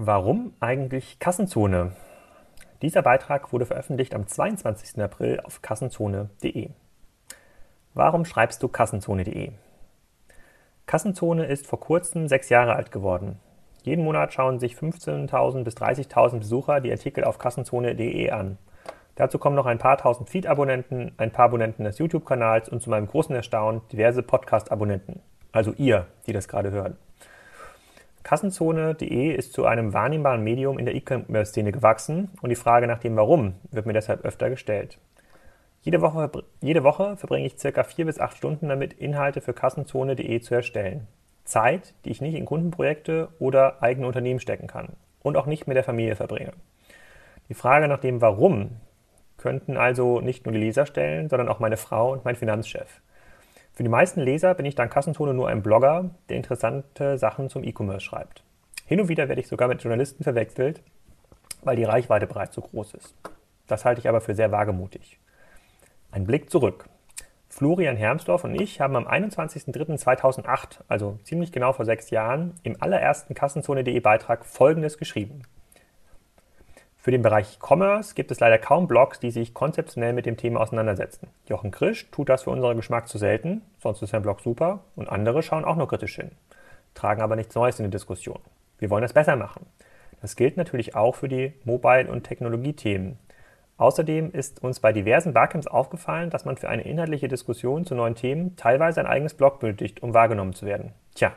Warum eigentlich Kassenzone? Dieser Beitrag wurde veröffentlicht am 22. April auf kassenzone.de. Warum schreibst du kassenzone.de? Kassenzone ist vor kurzem sechs Jahre alt geworden. Jeden Monat schauen sich 15.000 bis 30.000 Besucher die Artikel auf kassenzone.de an. Dazu kommen noch ein paar tausend Feed-Abonnenten, ein paar Abonnenten des YouTube-Kanals und zu meinem großen Erstaunen diverse Podcast-Abonnenten. Also ihr, die das gerade hören. Kassenzone.de ist zu einem wahrnehmbaren Medium in der E-Commerce-Szene gewachsen und die Frage nach dem Warum wird mir deshalb öfter gestellt. Jede Woche, jede Woche verbringe ich circa vier bis acht Stunden damit, Inhalte für Kassenzone.de zu erstellen. Zeit, die ich nicht in Kundenprojekte oder eigene Unternehmen stecken kann und auch nicht mit der Familie verbringe. Die Frage nach dem Warum könnten also nicht nur die Leser stellen, sondern auch meine Frau und mein Finanzchef. Für die meisten Leser bin ich dank Kassenzone nur ein Blogger, der interessante Sachen zum E-Commerce schreibt. Hin und wieder werde ich sogar mit Journalisten verwechselt, weil die Reichweite bereits so groß ist. Das halte ich aber für sehr wagemutig. Ein Blick zurück. Florian Hermsdorf und ich haben am 21.03.2008, also ziemlich genau vor sechs Jahren, im allerersten Kassenzone.de Beitrag Folgendes geschrieben. Für den Bereich Commerce gibt es leider kaum Blogs, die sich konzeptionell mit dem Thema auseinandersetzen. Jochen Krisch tut das für unseren Geschmack zu selten, sonst ist sein Blog super, und andere schauen auch nur kritisch hin, tragen aber nichts Neues in die Diskussion. Wir wollen das besser machen. Das gilt natürlich auch für die Mobile- und Technologiethemen. Außerdem ist uns bei diversen Barcamps aufgefallen, dass man für eine inhaltliche Diskussion zu neuen Themen teilweise ein eigenes Blog benötigt, um wahrgenommen zu werden. Tja,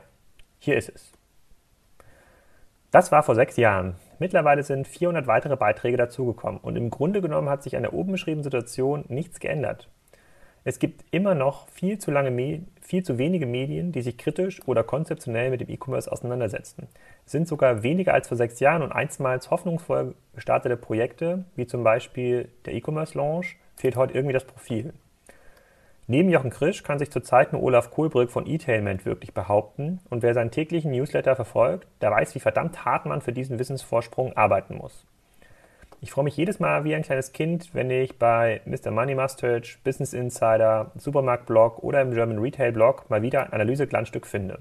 hier ist es. Das war vor sechs Jahren. Mittlerweile sind 400 weitere Beiträge dazugekommen und im Grunde genommen hat sich an der oben beschriebenen Situation nichts geändert. Es gibt immer noch viel zu, lange, viel zu wenige Medien, die sich kritisch oder konzeptionell mit dem E-Commerce auseinandersetzen. Es sind sogar weniger als vor sechs Jahren und einstmals hoffnungsvoll gestartete Projekte, wie zum Beispiel der E-Commerce Launch, fehlt heute irgendwie das Profil. Neben Jochen Krisch kann sich zurzeit nur Olaf Kohlbrück von eTailment wirklich behaupten und wer seinen täglichen Newsletter verfolgt, der weiß, wie verdammt hart man für diesen Wissensvorsprung arbeiten muss. Ich freue mich jedes Mal wie ein kleines Kind, wenn ich bei Mr. Money Mustache, Business Insider, Supermarkt Blog oder im German Retail Blog mal wieder ein Analyseglanzstück finde.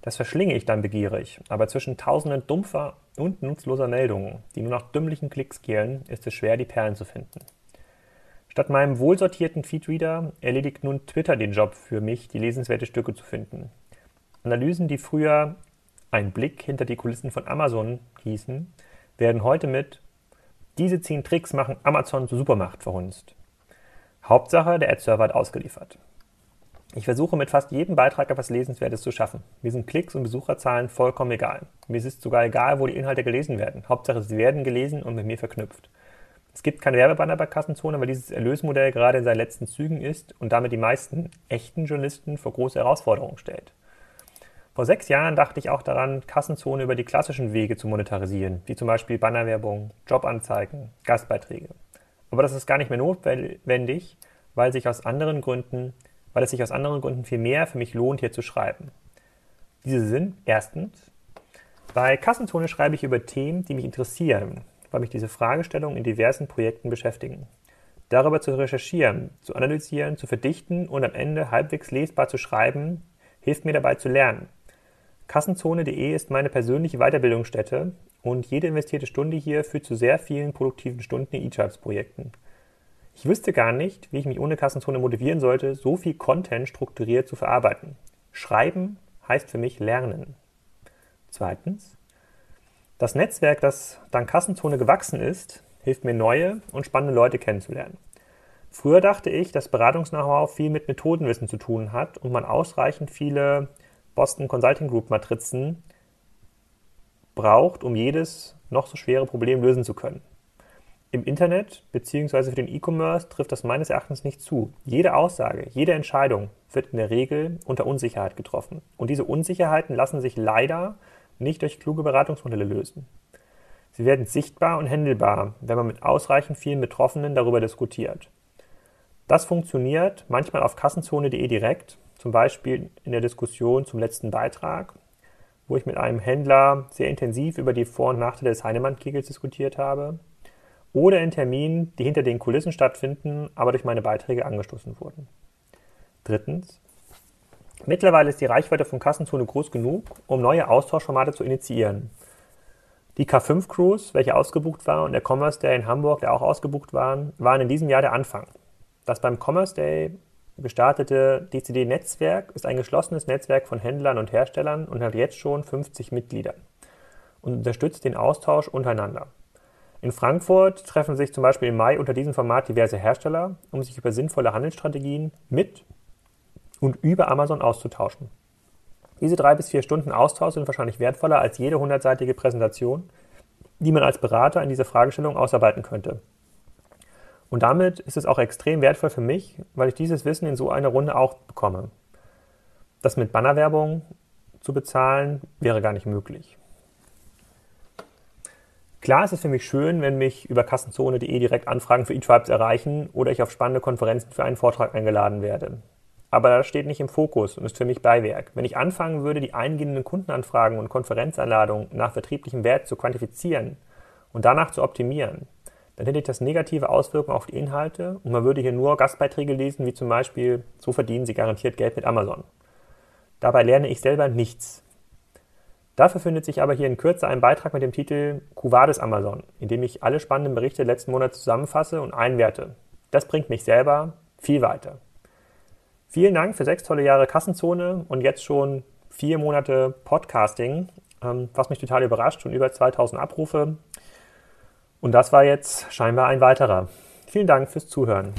Das verschlinge ich dann begierig, aber zwischen tausenden dumpfer und nutzloser Meldungen, die nur nach dümmlichen Klicks gehen, ist es schwer, die Perlen zu finden. Statt meinem wohlsortierten Feedreader erledigt nun Twitter den Job für mich, die lesenswerte Stücke zu finden. Analysen, die früher ein Blick hinter die Kulissen von Amazon hießen, werden heute mit diese zehn Tricks machen Amazon zur Supermacht verhunzt. Hauptsache, der Ad-Server hat ausgeliefert. Ich versuche mit fast jedem Beitrag etwas Lesenswertes zu schaffen. Mir sind Klicks und Besucherzahlen vollkommen egal. Mir ist sogar egal, wo die Inhalte gelesen werden. Hauptsache, sie werden gelesen und mit mir verknüpft. Es gibt keine Werbebanner bei Kassenzone, weil dieses Erlösmodell gerade in seinen letzten Zügen ist und damit die meisten echten Journalisten vor große Herausforderungen stellt. Vor sechs Jahren dachte ich auch daran, Kassenzone über die klassischen Wege zu monetarisieren, wie zum Beispiel Bannerwerbung, Jobanzeigen, Gastbeiträge. Aber das ist gar nicht mehr notwendig, weil, sich aus anderen Gründen, weil es sich aus anderen Gründen viel mehr für mich lohnt, hier zu schreiben. Diese sind erstens, bei Kassenzone schreibe ich über Themen, die mich interessieren, weil mich diese Fragestellungen in diversen Projekten beschäftigen. Darüber zu recherchieren, zu analysieren, zu verdichten und am Ende halbwegs lesbar zu schreiben, hilft mir dabei zu lernen. Kassenzone.de ist meine persönliche Weiterbildungsstätte und jede investierte Stunde hier führt zu sehr vielen produktiven Stunden in E-Charts-Projekten. Ich wüsste gar nicht, wie ich mich ohne Kassenzone motivieren sollte, so viel Content strukturiert zu verarbeiten. Schreiben heißt für mich lernen. Zweitens, das Netzwerk, das dank Kassenzone gewachsen ist, hilft mir neue und spannende Leute kennenzulernen. Früher dachte ich, dass Beratungs-Know-how viel mit Methodenwissen zu tun hat und man ausreichend viele Boston Consulting Group Matrizen braucht, um jedes noch so schwere Problem lösen zu können. Im Internet bzw. für den E-Commerce trifft das meines Erachtens nicht zu. Jede Aussage, jede Entscheidung wird in der Regel unter Unsicherheit getroffen. Und diese Unsicherheiten lassen sich leider nicht durch kluge Beratungsmodelle lösen. Sie werden sichtbar und händelbar, wenn man mit ausreichend vielen Betroffenen darüber diskutiert. Das funktioniert manchmal auf kassenzone.de direkt, zum Beispiel in der Diskussion zum letzten Beitrag, wo ich mit einem Händler sehr intensiv über die Vor- und Nachteile des Heinemann-Kegels diskutiert habe, oder in Terminen, die hinter den Kulissen stattfinden, aber durch meine Beiträge angestoßen wurden. Drittens, Mittlerweile ist die Reichweite von Kassenzone groß genug, um neue Austauschformate zu initiieren. Die K5 Cruise, welche ausgebucht war, und der Commerce Day in Hamburg, der auch ausgebucht waren, waren in diesem Jahr der Anfang. Das beim Commerce Day gestartete DCD-Netzwerk ist ein geschlossenes Netzwerk von Händlern und Herstellern und hat jetzt schon 50 Mitglieder und unterstützt den Austausch untereinander. In Frankfurt treffen sich zum Beispiel im Mai unter diesem Format diverse Hersteller, um sich über sinnvolle Handelsstrategien mit und über Amazon auszutauschen. Diese drei bis vier Stunden Austausch sind wahrscheinlich wertvoller als jede hundertseitige Präsentation, die man als Berater in dieser Fragestellung ausarbeiten könnte. Und damit ist es auch extrem wertvoll für mich, weil ich dieses Wissen in so einer Runde auch bekomme. Das mit Bannerwerbung zu bezahlen wäre gar nicht möglich. Klar ist es für mich schön, wenn mich über kassenzone.de direkt Anfragen für eTribes erreichen oder ich auf spannende Konferenzen für einen Vortrag eingeladen werde. Aber das steht nicht im Fokus und ist für mich Beiwerk. Wenn ich anfangen würde, die eingehenden Kundenanfragen und Konferenzeinladungen nach vertrieblichem Wert zu quantifizieren und danach zu optimieren, dann hätte ich das negative Auswirkungen auf die Inhalte und man würde hier nur Gastbeiträge lesen, wie zum Beispiel, so verdienen Sie garantiert Geld mit Amazon. Dabei lerne ich selber nichts. Dafür findet sich aber hier in Kürze ein Beitrag mit dem Titel Cuvades Amazon, in dem ich alle spannenden Berichte letzten Monats zusammenfasse und einwerte. Das bringt mich selber viel weiter. Vielen Dank für sechs tolle Jahre Kassenzone und jetzt schon vier Monate Podcasting, ähm, was mich total überrascht und über 2000 Abrufe. Und das war jetzt scheinbar ein weiterer. Vielen Dank fürs Zuhören.